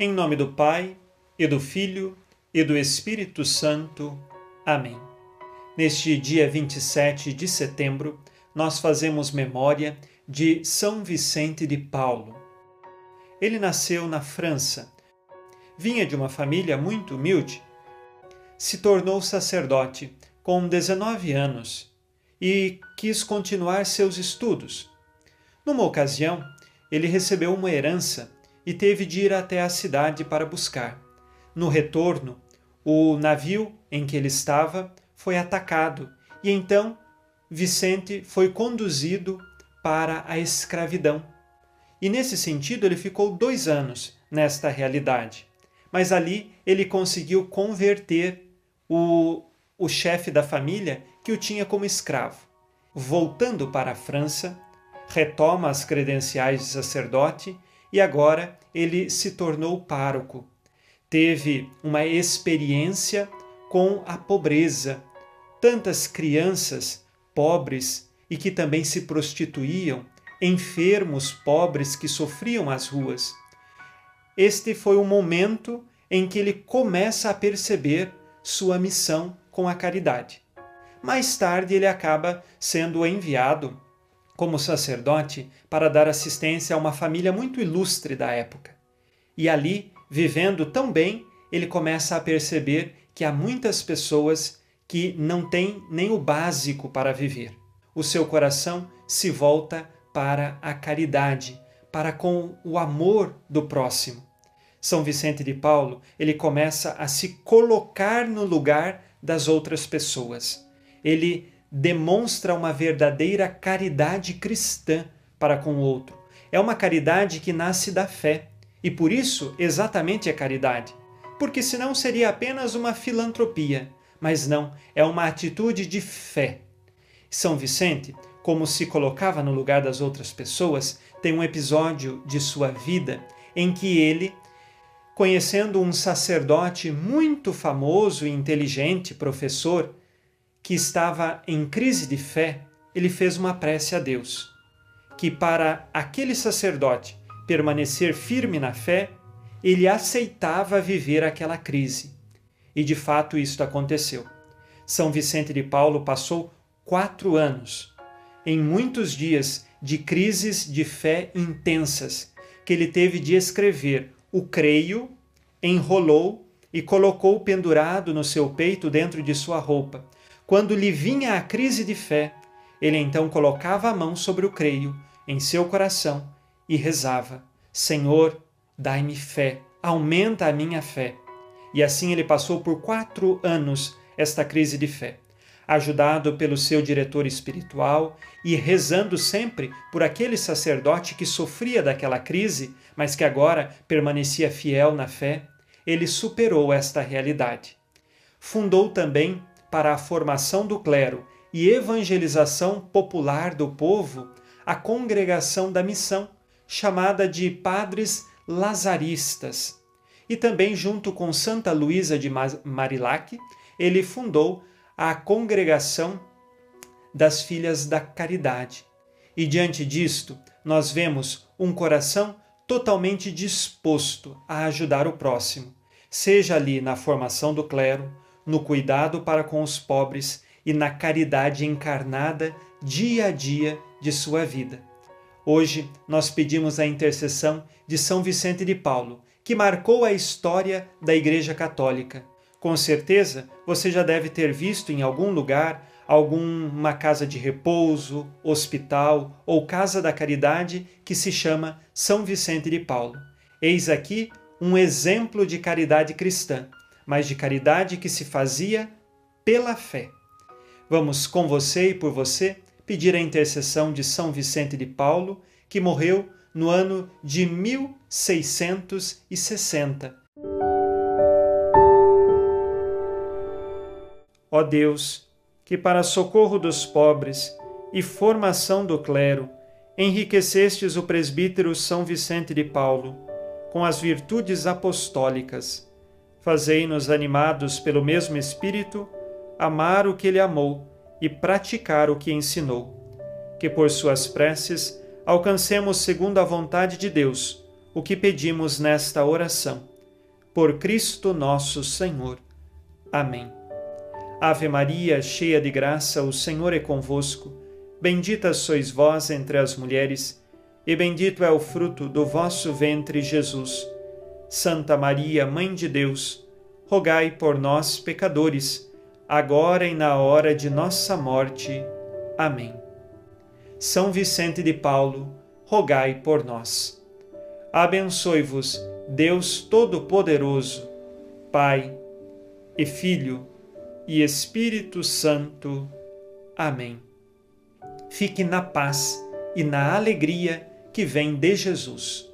Em nome do Pai, e do Filho, e do Espírito Santo. Amém. Neste dia 27 de setembro, nós fazemos memória de São Vicente de Paulo. Ele nasceu na França. Vinha de uma família muito humilde. Se tornou sacerdote com 19 anos e quis continuar seus estudos. Numa ocasião, ele recebeu uma herança e teve de ir até a cidade para buscar. No retorno, o navio em que ele estava foi atacado e então Vicente foi conduzido para a escravidão. E nesse sentido, ele ficou dois anos nesta realidade. Mas ali ele conseguiu converter o, o chefe da família que o tinha como escravo. Voltando para a França, retoma as credenciais de sacerdote e agora ele se tornou pároco. Teve uma experiência com a pobreza. Tantas crianças pobres e que também se prostituíam, enfermos pobres que sofriam as ruas. Este foi o momento em que ele começa a perceber sua missão com a caridade. Mais tarde, ele acaba sendo enviado como sacerdote para dar assistência a uma família muito ilustre da época. E ali, vivendo tão bem, ele começa a perceber que há muitas pessoas que não têm nem o básico para viver. O seu coração se volta para a caridade, para com o amor do próximo. São Vicente de Paulo, ele começa a se colocar no lugar das outras pessoas. Ele demonstra uma verdadeira caridade cristã para com o outro. É uma caridade que nasce da fé. E por isso, exatamente é caridade. Porque senão seria apenas uma filantropia. Mas não, é uma atitude de fé. São Vicente, como se colocava no lugar das outras pessoas, tem um episódio de sua vida em que ele, conhecendo um sacerdote muito famoso e inteligente, professor, que estava em crise de fé, ele fez uma prece a Deus, que para aquele sacerdote permanecer firme na fé, ele aceitava viver aquela crise. E de fato isto aconteceu. São Vicente de Paulo passou quatro anos, em muitos dias de crises de fé intensas, que ele teve de escrever o creio, enrolou e colocou pendurado no seu peito dentro de sua roupa, quando lhe vinha a crise de fé, ele então colocava a mão sobre o creio em seu coração e rezava: Senhor, dai-me fé, aumenta a minha fé. E assim ele passou por quatro anos esta crise de fé, ajudado pelo seu diretor espiritual e rezando sempre por aquele sacerdote que sofria daquela crise, mas que agora permanecia fiel na fé. Ele superou esta realidade. Fundou também para a formação do clero e evangelização popular do povo a congregação da missão, chamada de Padres Lazaristas. E também, junto com Santa Luísa de Marilac, ele fundou a congregação das Filhas da Caridade. E diante disto, nós vemos um coração totalmente disposto a ajudar o próximo, seja ali na formação do clero, no cuidado para com os pobres e na caridade encarnada dia a dia de sua vida. Hoje nós pedimos a intercessão de São Vicente de Paulo, que marcou a história da Igreja Católica. Com certeza você já deve ter visto em algum lugar alguma casa de repouso, hospital ou casa da caridade que se chama São Vicente de Paulo. Eis aqui um exemplo de caridade cristã mas de caridade que se fazia pela fé. Vamos com você e por você pedir a intercessão de São Vicente de Paulo, que morreu no ano de 1660. Ó Deus, que para socorro dos pobres e formação do clero, enriquecestes o presbítero São Vicente de Paulo com as virtudes apostólicas Fazei-nos animados pelo mesmo Espírito, amar o que ele amou e praticar o que ensinou. Que por suas preces alcancemos segundo a vontade de Deus o que pedimos nesta oração. por Cristo nosso Senhor. Amém. Ave Maria, cheia de graça, o Senhor é convosco. Bendita sois vós entre as mulheres, e bendito é o fruto do vosso ventre, Jesus. Santa Maria, Mãe de Deus, rogai por nós, pecadores, agora e na hora de nossa morte. Amém. São Vicente de Paulo, rogai por nós. Abençoe-vos, Deus Todo-Poderoso, Pai e Filho e Espírito Santo. Amém. Fique na paz e na alegria que vem de Jesus.